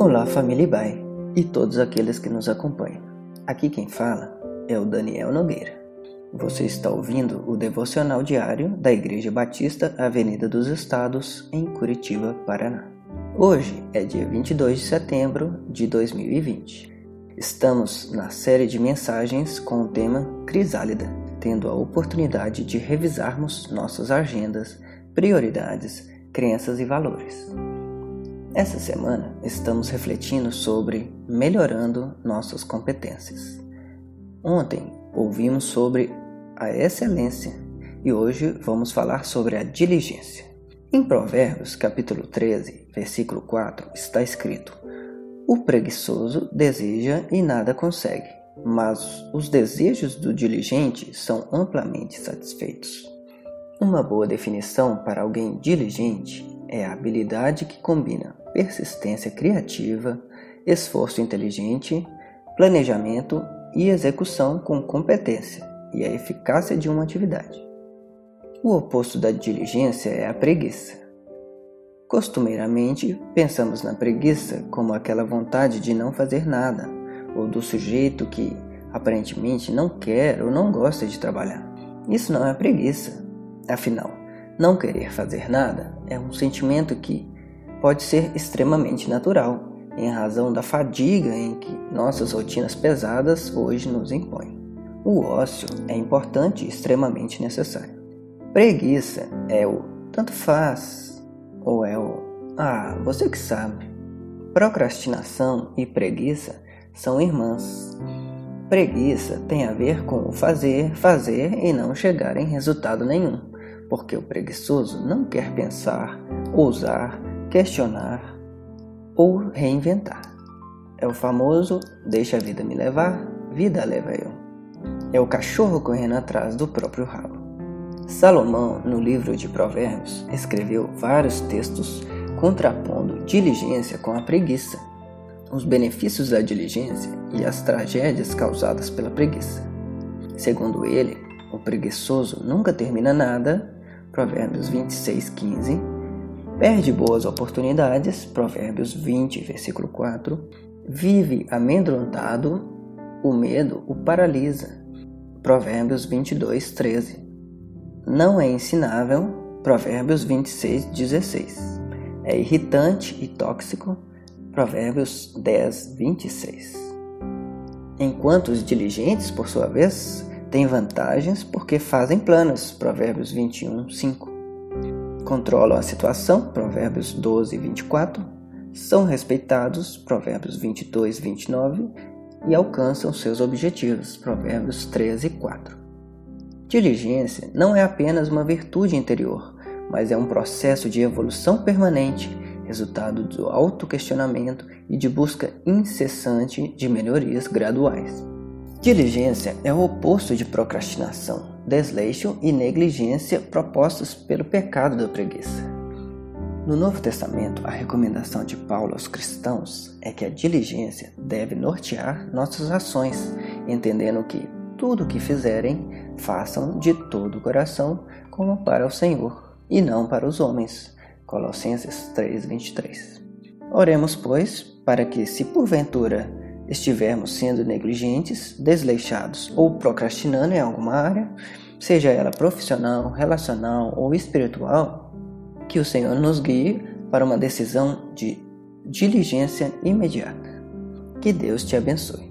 Olá, família Ibai e todos aqueles que nos acompanham. Aqui quem fala é o Daniel Nogueira. Você está ouvindo o devocional diário da Igreja Batista Avenida dos Estados, em Curitiba, Paraná. Hoje é dia 22 de setembro de 2020. Estamos na série de mensagens com o tema Crisálida, tendo a oportunidade de revisarmos nossas agendas, prioridades, crenças e valores. Essa semana estamos refletindo sobre melhorando nossas competências. Ontem ouvimos sobre a excelência e hoje vamos falar sobre a diligência. Em Provérbios, capítulo 13, versículo 4, está escrito: O preguiçoso deseja e nada consegue, mas os desejos do diligente são amplamente satisfeitos. Uma boa definição para alguém diligente é a habilidade que combina persistência criativa, esforço inteligente, planejamento e execução com competência e a eficácia de uma atividade. O oposto da diligência é a preguiça. Costumeiramente, pensamos na preguiça como aquela vontade de não fazer nada, ou do sujeito que aparentemente não quer ou não gosta de trabalhar. Isso não é preguiça. Afinal, não querer fazer nada é um sentimento que pode ser extremamente natural, em razão da fadiga em que nossas rotinas pesadas hoje nos impõem. O ócio é importante e extremamente necessário. Preguiça é o tanto faz ou é o ah, você que sabe. Procrastinação e preguiça são irmãs. Preguiça tem a ver com o fazer, fazer e não chegar em resultado nenhum porque o preguiçoso não quer pensar, ousar, questionar ou reinventar. É o famoso deixa a vida me levar, vida leva eu. É o cachorro correndo atrás do próprio rabo. Salomão, no livro de Provérbios, escreveu vários textos contrapondo diligência com a preguiça, os benefícios da diligência e as tragédias causadas pela preguiça. Segundo ele, o preguiçoso nunca termina nada Provérbios 26, 15. Perde boas oportunidades, Provérbios 20, versículo 4. Vive amedrontado, o medo o paralisa, Provérbios 22, 13. Não é ensinável, Provérbios 26, 16. É irritante e tóxico, Provérbios 10, 26. Enquanto os diligentes, por sua vez, têm vantagens porque fazem planos, Provérbios 21, 5. Controlam a situação, Provérbios 12, 24. São respeitados, Provérbios 22, 29. E alcançam seus objetivos, Provérbios 13, 4. Diligência não é apenas uma virtude interior, mas é um processo de evolução permanente, resultado do autoquestionamento e de busca incessante de melhorias graduais. Diligência é o oposto de procrastinação, desleixo e negligência propostos pelo pecado da preguiça. No Novo Testamento, a recomendação de Paulo aos cristãos é que a diligência deve nortear nossas ações, entendendo que tudo o que fizerem, façam de todo o coração, como para o Senhor, e não para os homens. Colossenses 3:23. Oremos, pois, para que, se porventura estivermos sendo negligentes, desleixados ou procrastinando em alguma área, seja ela profissional, relacional ou espiritual, que o Senhor nos guie para uma decisão de diligência imediata. Que Deus te abençoe.